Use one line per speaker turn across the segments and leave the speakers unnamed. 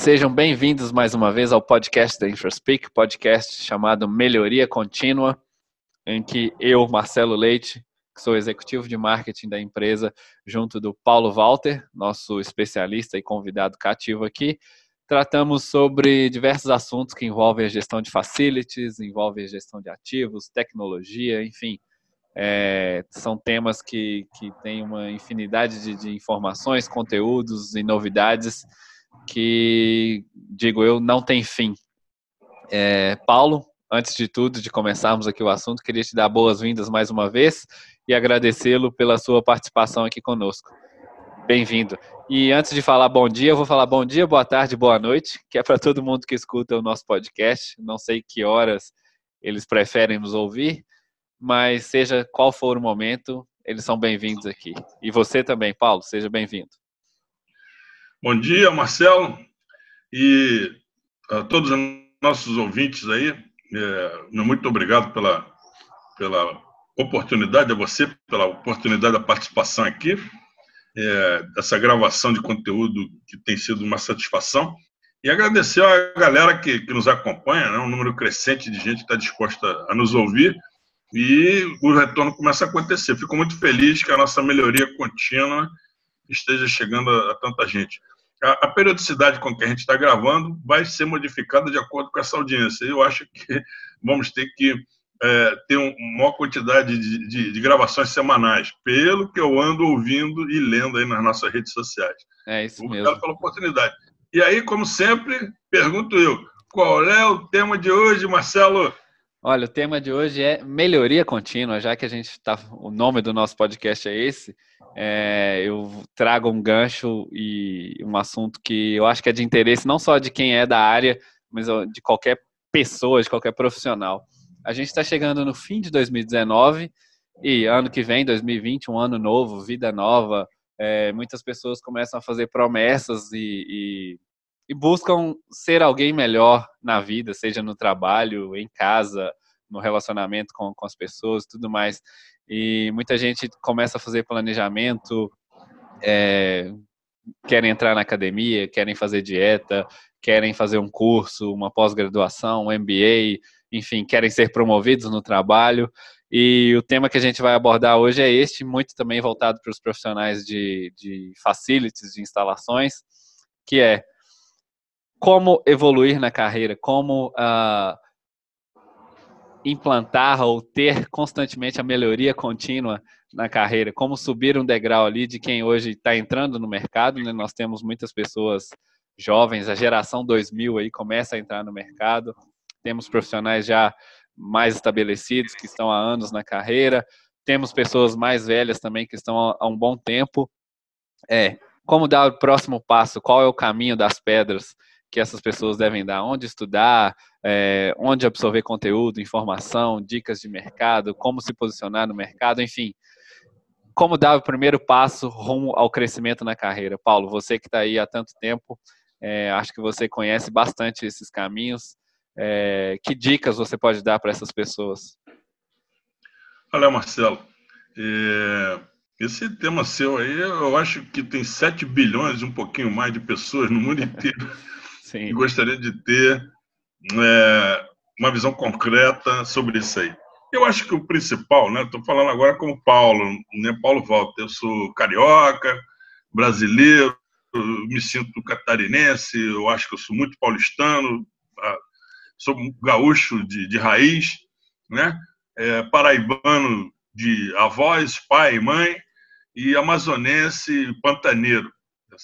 Sejam bem-vindos mais uma vez ao podcast da InfraSpeak, podcast chamado Melhoria Contínua, em que eu, Marcelo Leite, que sou executivo de marketing da empresa, junto do Paulo Walter, nosso especialista e convidado cativo aqui, tratamos sobre diversos assuntos que envolvem a gestão de facilities, envolvem a gestão de ativos, tecnologia, enfim. É, são temas que, que têm uma infinidade de, de informações, conteúdos e novidades que, digo eu, não tem fim. É, Paulo, antes de tudo, de começarmos aqui o assunto, queria te dar boas-vindas mais uma vez e agradecê-lo pela sua participação aqui conosco. Bem-vindo. E antes de falar bom dia, eu vou falar bom dia, boa tarde, boa noite, que é para todo mundo que escuta o nosso podcast. Não sei que horas eles preferem nos ouvir, mas seja qual for o momento, eles são bem-vindos aqui. E você também, Paulo, seja bem-vindo.
Bom dia, Marcelo, e a todos os nossos ouvintes aí, é, muito obrigado pela, pela oportunidade, a você pela oportunidade da participação aqui, é, dessa gravação de conteúdo que tem sido uma satisfação, e agradecer a galera que, que nos acompanha, né, um número crescente de gente que está disposta a nos ouvir, e o retorno começa a acontecer. Fico muito feliz que a nossa melhoria contínua esteja chegando a, a tanta gente a, a periodicidade com que a gente está gravando vai ser modificada de acordo com essa audiência. Eu acho que vamos ter que é, ter uma maior quantidade de, de, de, gravações semanais, pelo que eu ando ouvindo e lendo aí nas nossas redes sociais.
É isso Obrigado mesmo.
pela oportunidade. E aí, como sempre, pergunto eu, qual é o tema de hoje, Marcelo?
Olha, o tema de hoje é melhoria contínua, já que a gente está. O nome do nosso podcast é esse é, eu trago um gancho e um assunto que eu acho que é de interesse não só de quem é da área, mas de qualquer pessoa, de qualquer profissional. A gente está chegando no fim de 2019 e ano que vem, 2020, um ano novo, vida nova. É, muitas pessoas começam a fazer promessas e, e, e buscam ser alguém melhor na vida, seja no trabalho, em casa, no relacionamento com, com as pessoas, tudo mais. E muita gente começa a fazer planejamento, é, querem entrar na academia, querem fazer dieta, querem fazer um curso, uma pós-graduação, um MBA, enfim, querem ser promovidos no trabalho. E o tema que a gente vai abordar hoje é este, muito também voltado para os profissionais de, de facilities, de instalações, que é como evoluir na carreira, como uh, implantar ou ter constantemente a melhoria contínua na carreira, como subir um degrau ali de quem hoje está entrando no mercado, né? Nós temos muitas pessoas jovens, a geração 2000 aí começa a entrar no mercado, temos profissionais já mais estabelecidos que estão há anos na carreira, temos pessoas mais velhas também que estão há um bom tempo. É, como dar o próximo passo? Qual é o caminho das pedras? Que essas pessoas devem dar, onde estudar, é, onde absorver conteúdo, informação, dicas de mercado, como se posicionar no mercado, enfim. Como dar o primeiro passo rumo ao crescimento na carreira? Paulo, você que está aí há tanto tempo, é, acho que você conhece bastante esses caminhos. É, que dicas você pode dar para essas pessoas?
Olha, Marcelo, é, esse tema seu aí, eu acho que tem 7 bilhões e um pouquinho mais de pessoas no mundo inteiro Sim. e gostaria de ter é, uma visão concreta sobre isso aí. Eu acho que o principal, né? Estou falando agora como Paulo, né? Paulo Walter. Eu sou carioca, brasileiro, me sinto catarinense. Eu acho que eu sou muito paulistano, sou gaúcho de, de raiz, né? É, paraibano de avós, pai e mãe, e amazonense pantaneiro,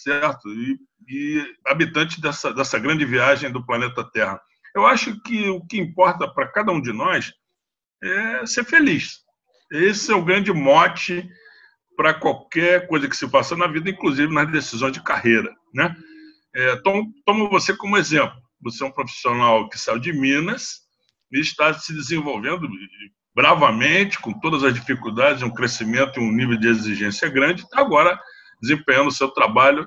certo? E e dessa, dessa grande viagem do planeta Terra. Eu acho que o que importa para cada um de nós é ser feliz. Esse é o grande mote para qualquer coisa que se faça na vida, inclusive nas decisões de carreira. Né? É, tomo, tomo você como exemplo. Você é um profissional que saiu de Minas e está se desenvolvendo bravamente, com todas as dificuldades, um crescimento e um nível de exigência grande, está agora desempenhando o seu trabalho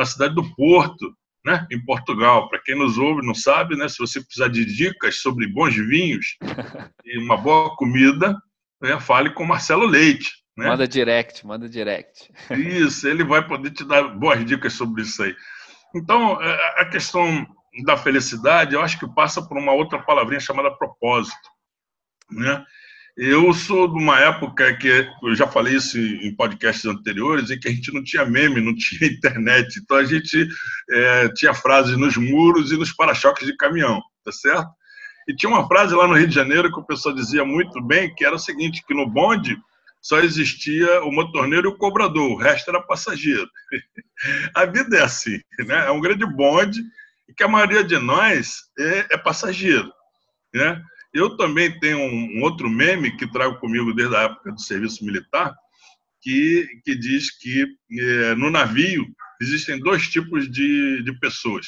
na cidade do Porto, né, em Portugal. Para quem nos ouve não sabe, né, se você precisar de dicas sobre bons vinhos e uma boa comida, né, fale com Marcelo Leite. Né?
Manda direct, manda direct.
Isso, ele vai poder te dar boas dicas sobre isso aí. Então, é, a questão da felicidade, eu acho que passa por uma outra palavrinha chamada propósito. Né? Eu sou de uma época que, eu já falei isso em podcasts anteriores, em que a gente não tinha meme, não tinha internet. Então a gente é, tinha frases nos muros e nos para-choques de caminhão, tá certo? E tinha uma frase lá no Rio de Janeiro que o pessoal dizia muito bem, que era o seguinte, que no bonde só existia o motorneiro e o cobrador, o resto era passageiro. A vida é assim, né? É um grande bonde e que a maioria de nós é, é passageiro, né? Eu também tenho um, outro meme que trago comigo desde a época do serviço militar, que, que diz que é, no navio existem dois tipos de, de pessoas: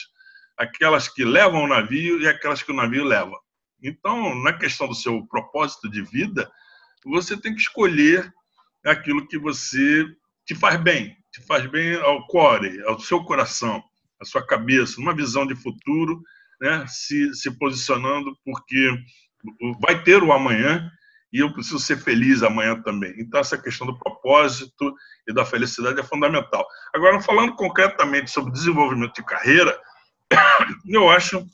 aquelas que levam o navio e aquelas que o navio leva. Então, na questão do seu propósito de vida, você tem que escolher aquilo que você te faz bem, te faz bem ao core, ao seu coração, à sua cabeça, uma visão de futuro, né? se, se posicionando, porque vai ter o amanhã e eu preciso ser feliz amanhã também. Então, essa questão do propósito e da felicidade é fundamental. Agora, falando concretamente sobre desenvolvimento de carreira, eu acho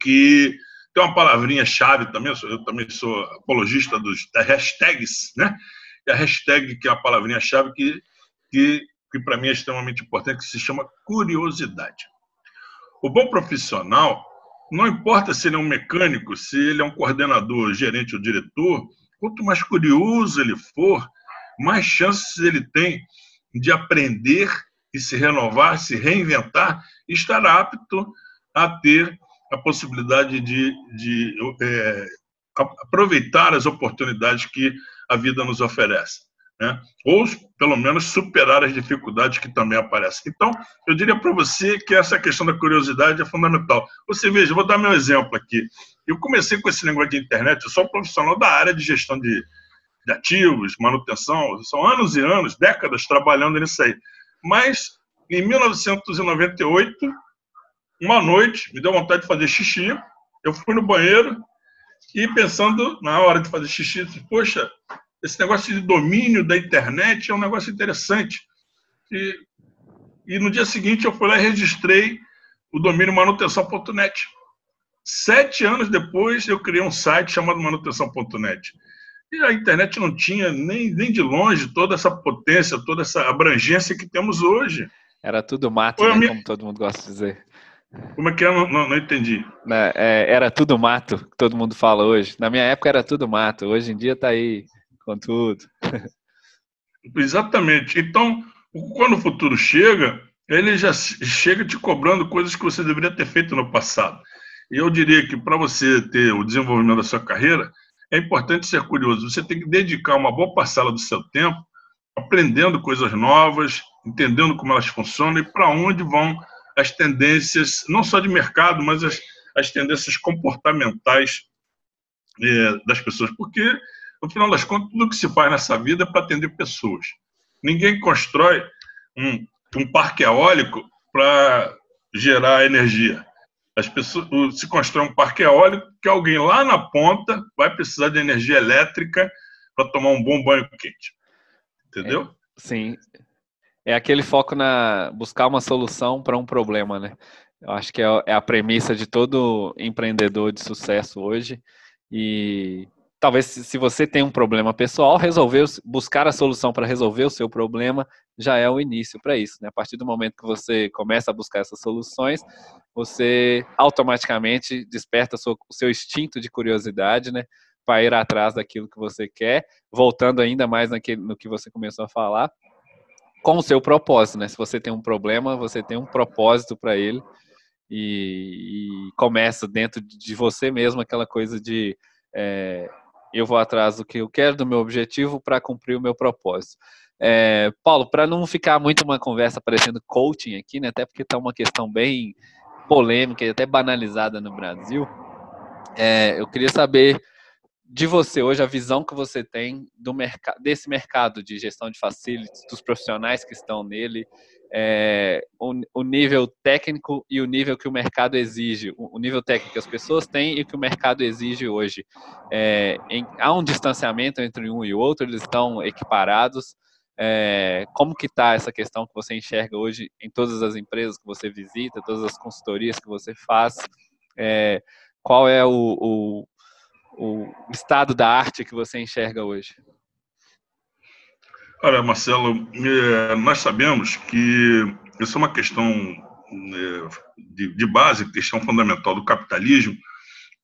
que tem uma palavrinha chave também, eu também sou apologista dos, das hashtags, né? E a hashtag, que é a palavrinha chave, que, que, que para mim é extremamente importante, que se chama curiosidade. O bom profissional, não importa se ele é um mecânico, se ele é um coordenador, gerente ou diretor, quanto mais curioso ele for, mais chances ele tem de aprender e se renovar, se reinventar e estar apto a ter a possibilidade de, de é, aproveitar as oportunidades que a vida nos oferece. Né? Ou, pelo menos, superar as dificuldades que também aparecem. Então, eu diria para você que essa questão da curiosidade é fundamental. Você veja, vou dar meu exemplo aqui. Eu comecei com esse negócio de internet, eu sou um profissional da área de gestão de, de ativos, manutenção, são anos e anos, décadas trabalhando nisso aí. Mas, em 1998, uma noite, me deu vontade de fazer xixi, eu fui no banheiro e pensando na hora de fazer xixi, poxa, esse negócio de domínio da internet é um negócio interessante. E, e no dia seguinte eu fui lá e registrei o domínio manutenção.net. Sete anos depois eu criei um site chamado manutenção.net. E a internet não tinha nem, nem de longe toda essa potência, toda essa abrangência que temos hoje.
Era tudo mato, né, como todo mundo gosta de dizer.
Como é que é? Não, não, não entendi.
Né, é, era tudo mato, que todo mundo fala hoje. Na minha época era tudo mato. Hoje em dia está aí com tudo.
Exatamente. Então, quando o futuro chega, ele já chega te cobrando coisas que você deveria ter feito no passado. E eu diria que para você ter o desenvolvimento da sua carreira, é importante ser curioso. Você tem que dedicar uma boa parcela do seu tempo aprendendo coisas novas, entendendo como elas funcionam e para onde vão as tendências, não só de mercado, mas as, as tendências comportamentais é, das pessoas. Porque, no final das contas, tudo que se faz nessa vida é para atender pessoas. Ninguém constrói um, um parque eólico para gerar energia. As pessoas, se constrói um parque eólico que alguém lá na ponta vai precisar de energia elétrica para tomar um bom banho quente. Entendeu? É,
sim é aquele foco na buscar uma solução para um problema, né? Eu acho que é, é a premissa de todo empreendedor de sucesso hoje. E talvez se você tem um problema pessoal, resolver, buscar a solução para resolver o seu problema já é o início para isso. Né? A partir do momento que você começa a buscar essas soluções, você automaticamente desperta o seu instinto de curiosidade, né? Para ir atrás daquilo que você quer, voltando ainda mais naquele, no que você começou a falar, com o seu propósito, né? Se você tem um problema, você tem um propósito para ele e, e, começa dentro de você mesmo aquela coisa de é, eu vou atrás do que eu quero, do meu objetivo para cumprir o meu propósito. É, Paulo, para não ficar muito uma conversa parecendo coaching aqui, né? Até porque está uma questão bem polêmica e até banalizada no Brasil. É, eu queria saber de você hoje, a visão que você tem do mercado, desse mercado de gestão de facilities, dos profissionais que estão nele, é, o, o, nível técnico e o nível que o mercado exige, o, o, nível técnico que as pessoas têm e que o mercado exige hoje. É, em, há um distanciamento entre um e outro, eles estão equiparados. É, como que está essa questão que você enxerga hoje em todas as empresas que você visita, todas as consultorias que você faz? É, qual é o, o, estado da arte que você enxerga hoje?
Olha, Marcelo, é, nós sabemos que isso é uma questão é, de, base, questão fundamental do capitalismo,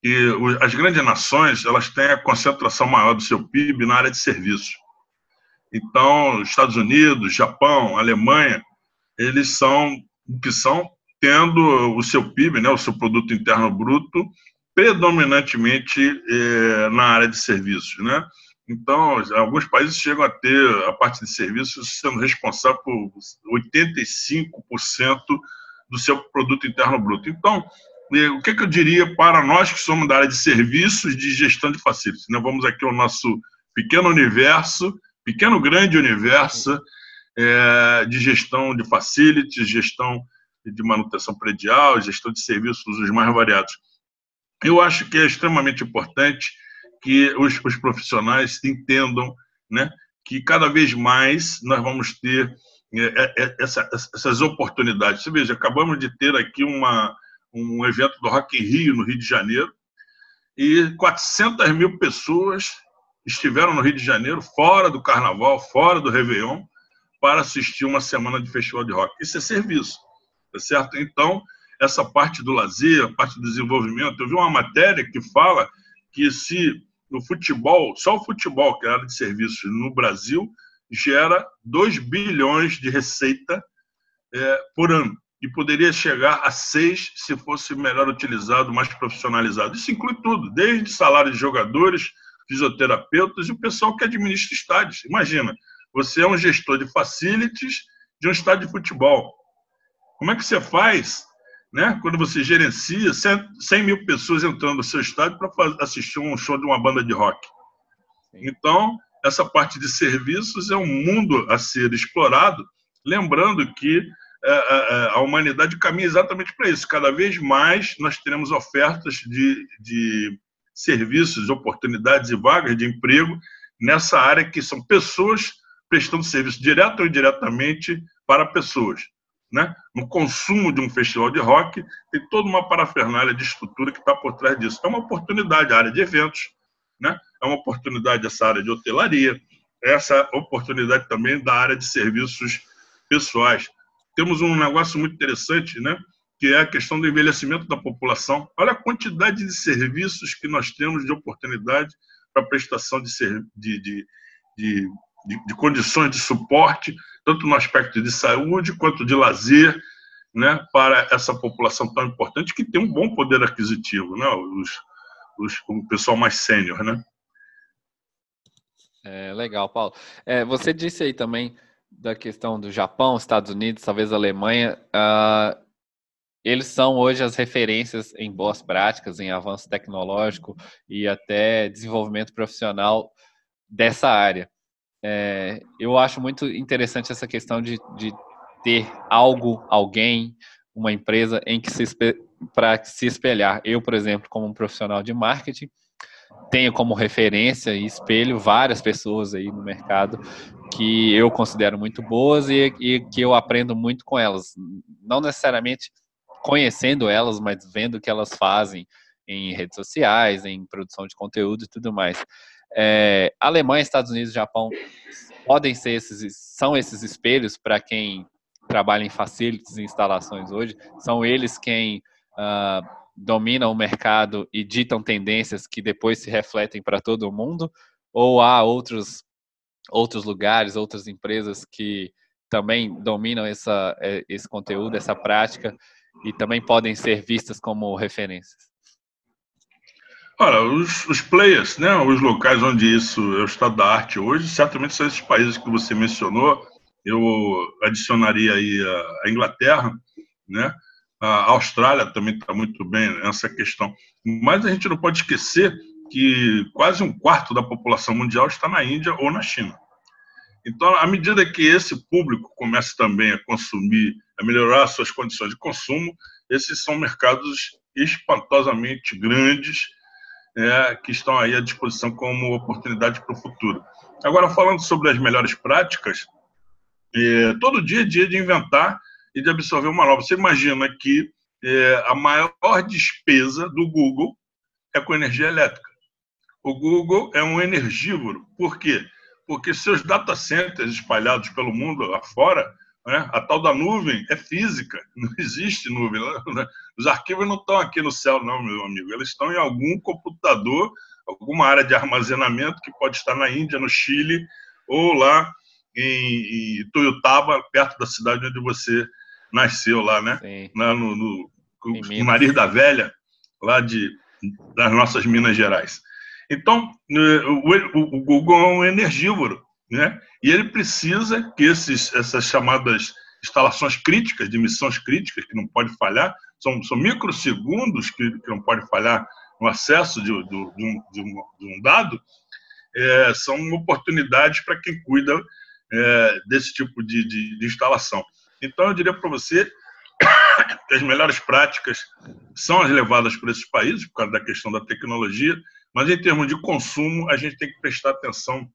que as grandes nações elas têm a concentração maior do seu PIB na área de serviços. Então, Estados Unidos, Japão, Alemanha, eles são o que são tendo o seu PIB, né, o seu produto interno bruto, predominantemente é, na área de serviços, né? Então, alguns países chegam a ter a parte de serviços sendo responsável por 85% do seu produto interno bruto. Então, o que, eu diria para nós que somos da área de serviços de gestão de facilities? Né? Vamos aqui ao nosso pequeno universo, pequeno grande universo é, de gestão de facilities, gestão de manutenção predial, gestão de serviços os mais variados. Eu acho que é extremamente importante que os, os profissionais entendam né, que cada vez mais nós vamos ter é, é, é essa, essas oportunidades. Você veja, acabamos de ter aqui uma, um evento do Rock in Rio, no Rio de Janeiro, e 400 mil pessoas estiveram no Rio de Janeiro, fora do Carnaval, fora do Réveillon, para assistir uma semana de festival de rock. Isso é serviço, tá certo? Então, essa parte do lazer, a parte do desenvolvimento, eu vi uma matéria que fala que se no futebol, só o futebol, que é a área de serviços no Brasil, gera 2 bilhões de receita é, por ano e poderia chegar a seis se fosse melhor utilizado, mais profissionalizado. Isso inclui tudo, desde salário de jogadores, fisioterapeutas e o pessoal que administra estádios. Imagina, você é um gestor de facilities de um estádio de futebol. Como é que você faz né, quando você gerencia 100 mil pessoas entrando no seu estádio para assistir um show de uma banda de rock? Então, essa parte de serviços é um mundo a ser explorado, lembrando que é, é, é, a humanidade caminha exatamente para isso. Cada vez mais nós teremos ofertas de, de serviços, oportunidades e vagas de emprego nessa área que são pessoas prestando serviço direto ou indiretamente para pessoas. Né? No consumo de um festival de rock, tem toda uma parafernália de estrutura que está por trás disso. É uma oportunidade, a área de eventos, né? é uma oportunidade essa área de hotelaria, essa oportunidade também da área de serviços pessoais temos um negócio muito interessante, né? que é a questão do envelhecimento da população. Olha a quantidade de serviços que nós temos de oportunidade para prestação de, de, de, de condições de suporte, tanto no aspecto de saúde quanto de lazer, né, para essa população tão importante que tem um bom poder aquisitivo, né, os, os, o pessoal mais sênior, né?
É, legal, Paulo. É, você disse aí também da questão do Japão, Estados Unidos, talvez Alemanha, uh, eles são hoje as referências em boas práticas, em avanço tecnológico e até desenvolvimento profissional dessa área. É, eu acho muito interessante essa questão de, de ter algo, alguém, uma empresa em que se para se espelhar. Eu, por exemplo, como um profissional de marketing, tenho como referência e espelho várias pessoas aí no mercado que eu considero muito boas e, e, que eu aprendo muito com elas. Não necessariamente conhecendo elas, mas vendo o que elas fazem em redes sociais, em produção de conteúdo e tudo mais. É, Alemanha, Estados Unidos, Japão podem ser esses, são esses espelhos para quem trabalha em facilities e instalações hoje. São eles quem uh, dominam o mercado e ditam tendências que depois se refletem para todo mundo? Ou há outros outros lugares, outras empresas que também dominam essa, é, esse conteúdo, essa prática e também podem ser vistas como referências?
Olha, os, os players, né, os locais onde isso é o estado da arte hoje, certamente são esses países que você mencionou. Eu adicionaria aí a, a Inglaterra, né? A Austrália também está muito bem nessa questão. Mas a gente não pode esquecer que quase um quarto da população mundial está na Índia ou na China. Então, à medida que esse público começa também a consumir, a melhorar suas condições de consumo, esses são mercados espantosamente grandes é, que estão aí à disposição como oportunidade para o futuro. Agora, falando sobre as melhores práticas, É, todo dia é dia de inventar e de absorver uma nova. Você imagina que é, a maior despesa do Google é com energia elétrica. O Google é um energívoro. Por quê? Porque seus data centers espalhados pelo mundo afora, né, a tal da nuvem é física, não existe nuvem. Né? Os arquivos não estão aqui no céu, não, meu amigo. Eles estão em algum computador, alguma área de armazenamento que pode estar na Índia, no Chile ou lá em, em perto da cidade onde você nasceu lá, né? Lá no, no, no Nariz da Velha, lá de, das nossas Minas Gerais. Então, eh, o, o Google é um energívoro, né? E ele precisa que esses, essas chamadas instalações críticas, de missões críticas, que não pode falhar, são, são microsegundos que, que não pode falhar no acesso de, de, de, um, de, um, um, dado, é, são oportunidades para quem cuida é, desse tipo de instalação. Então, eu diria para você que as melhores práticas são as levadas por esses países, por causa da questão da tecnologia, mas em termos de consumo, a gente tem que prestar atenção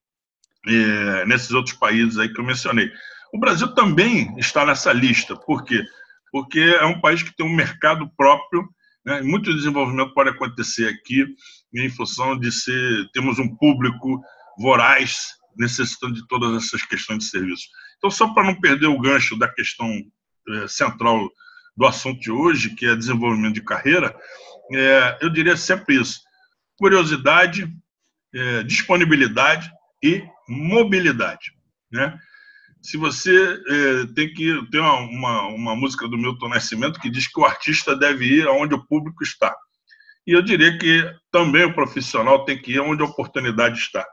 é, nesses outros países aí que eu mencionei. O Brasil também está nessa lista, por quê? Porque é um país que tem um mercado próprio, né? muito desenvolvimento pode acontecer aqui em função de ser, temos um público voraz necessitando de todas essas questões de serviço. Então, só para não perder o gancho da questão é, central do assunto de hoje, que é desenvolvimento de carreira, é, eu diria sempre isso: curiosidade, é, disponibilidade e mobilidade. Né? Se você é, tem que tem uma, uma, uma, música do Milton Nascimento que diz que o artista deve ir aonde o público está. E eu diria que também o profissional tem que ir onde a oportunidade está.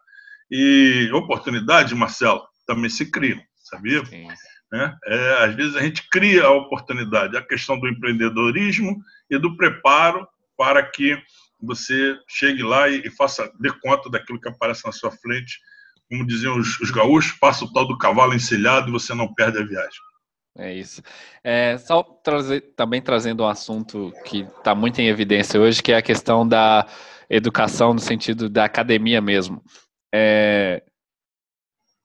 E oportunidade, Marcelo, também se cria, sabia? Sim. Né? É, às vezes a gente cria a oportunidade, a questão do empreendedorismo e do preparo para que você chegue lá e, e faça de conta daquilo que aparece na sua frente. Como diziam os, os gaúchos, passa o tal do cavalo encilhado e você não perde a viagem.
É isso. É, só trazer, também trazendo um assunto que está muito em evidência hoje, que é a questão da educação no sentido da academia mesmo. É,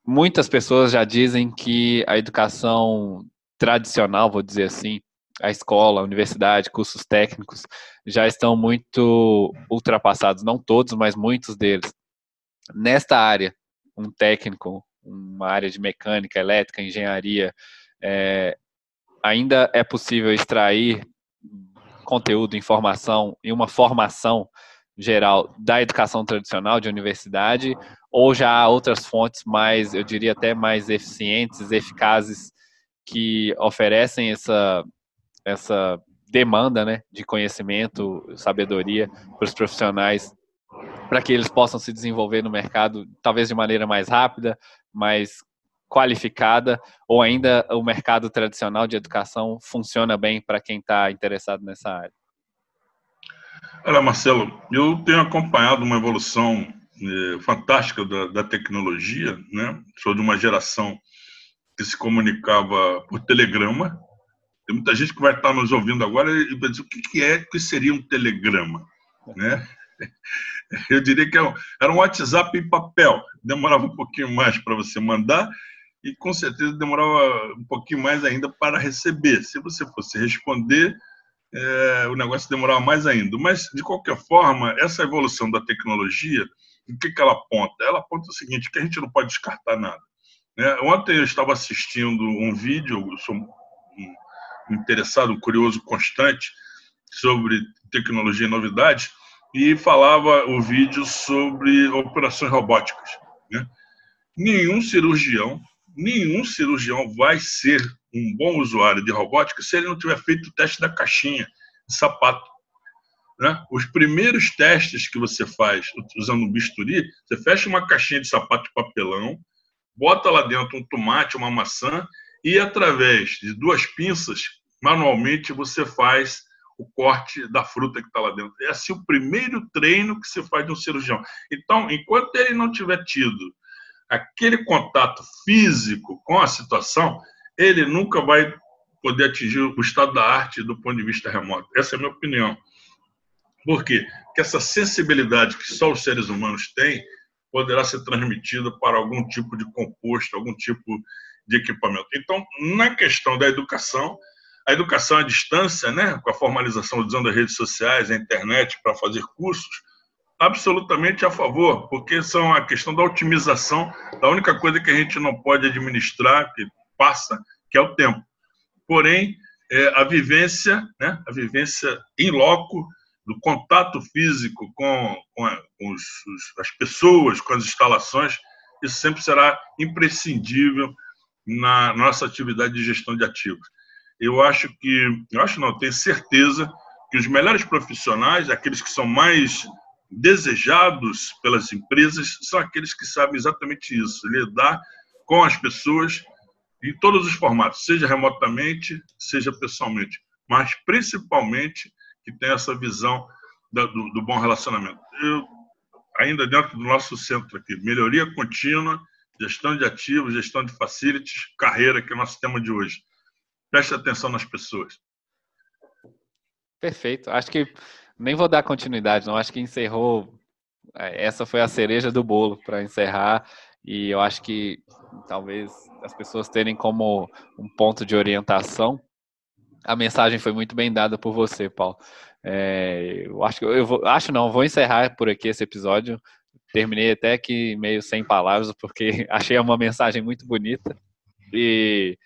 muitas pessoas já dizem que a educação tradicional, vou dizer assim, a escola, a universidade, cursos técnicos, já estão muito ultrapassados, não todos, mas muitos deles. Nesta área, um técnico, uma área de mecânica, elétrica, engenharia, é, ainda é possível extrair conteúdo, informação e uma formação geral da educação tradicional de universidade, ou já há outras fontes mais, eu diria até mais eficientes, eficazes, que oferecem essa, essa demanda né, de conhecimento, sabedoria para os profissionais, para que eles possam se desenvolver no mercado, talvez de maneira mais rápida, mais qualificada, ou ainda o mercado tradicional de educação funciona bem para quem está interessado nessa área?
Olha, Marcelo, eu tenho acompanhado uma evolução é, fantástica da, da, tecnologia, né? Sou de uma geração que se comunicava por telegrama. Tem muita gente que vai estar nos ouvindo agora e vai dizer o que, que é que seria um telegrama, né? Eu diria que é era um WhatsApp em papel. Demorava um pouquinho mais para você mandar e com certeza demorava um pouquinho mais ainda para receber. Se você fosse responder, é, o negócio demorava mais ainda. Mas, de qualquer forma, essa evolução da tecnologia, o que, que ela aponta? Ela aponta o seguinte, que a gente não pode descartar nada. Né? Ontem eu estava assistindo um vídeo, eu sou um interessado, um curioso constante sobre tecnologia e novidades, e falava o vídeo sobre operações robóticas. Né? Nenhum cirurgião, nenhum cirurgião vai ser um bom usuário de robótica se ele não tiver feito o teste da caixinha de sapato. Né? Os primeiros testes que você faz usando um bisturi, você fecha uma caixinha de sapato de papelão, bota lá dentro um tomate, uma maçã e através de duas pinças, manualmente você faz o corte da fruta que está lá dentro. É assim o primeiro treino que você faz de um cirurgião. Então, enquanto ele não tiver tido aquele contato físico com a situação, ele nunca vai poder atingir o estado da arte do ponto de vista remoto. Essa é a minha opinião. Por quê? Porque essa sensibilidade que só os seres humanos têm poderá ser transmitida para algum tipo de composto, algum tipo de equipamento. Então, na questão da educação, a educação à distância, né, com a formalização usando as redes sociais, a internet para fazer cursos, absolutamente a favor, porque são a questão da otimização da única coisa que a gente não pode administrar, que passa, que é o tempo. Porém, é, a vivência, né, a vivência em loco, do contato físico com, com, a, com os, as pessoas, com as instalações, isso sempre será imprescindível na nossa atividade de gestão de ativos. Eu acho que, eu acho não, tenho certeza que os melhores profissionais, aqueles que são mais desejados pelas empresas, são aqueles que sabem exatamente isso, lidar com as pessoas em todos os formatos, seja remotamente, seja pessoalmente, mas principalmente que tem essa visão do, do bom relacionamento. Eu, ainda dentro do nosso centro aqui, melhoria contínua, gestão de ativos, gestão de facilities, carreira, que é o nosso tema de hoje. Preste atenção nas pessoas.
Perfeito. Acho que nem vou dar continuidade, não. Acho que encerrou. É, essa foi a cereja do bolo para encerrar. E eu acho que talvez as pessoas terem como um ponto de orientação. A mensagem foi muito bem dada por você, Paulo. É, eu acho que eu vou, acho não, vou encerrar por aqui esse episódio. Terminei até que meio sem palavras, porque achei uma mensagem muito bonita. E,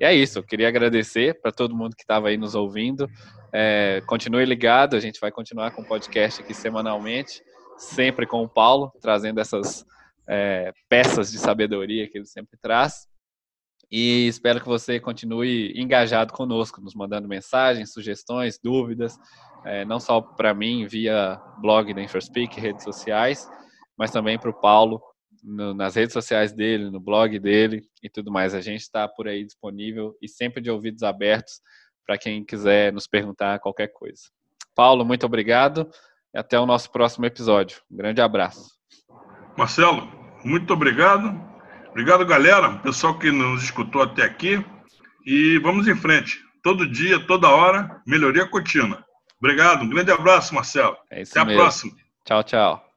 e é isso. Eu queria agradecer para todo mundo que estava aí nos ouvindo. É, continue ligado, a gente vai continuar com o podcast aqui semanalmente, sempre com o Paulo, trazendo essas é, peças de sabedoria que ele sempre traz. E espero que você continue engajado conosco, nos mandando mensagens, sugestões, dúvidas, é, não só para mim via blog da InfoSpeak, redes sociais, mas também para o Paulo no, nas redes sociais dele, no blog dele e tudo mais. A gente está por aí disponível e sempre de ouvidos abertos para quem quiser nos perguntar qualquer coisa. Paulo, muito obrigado e até o nosso próximo episódio. Um grande abraço.
Marcelo, muito obrigado. Obrigado, galera, pessoal que nos escutou até aqui. E vamos em frente. Todo dia, toda hora, melhoria contínua. Obrigado, um grande abraço, Marcelo.
É até mesmo. a próxima. Tchau, tchau.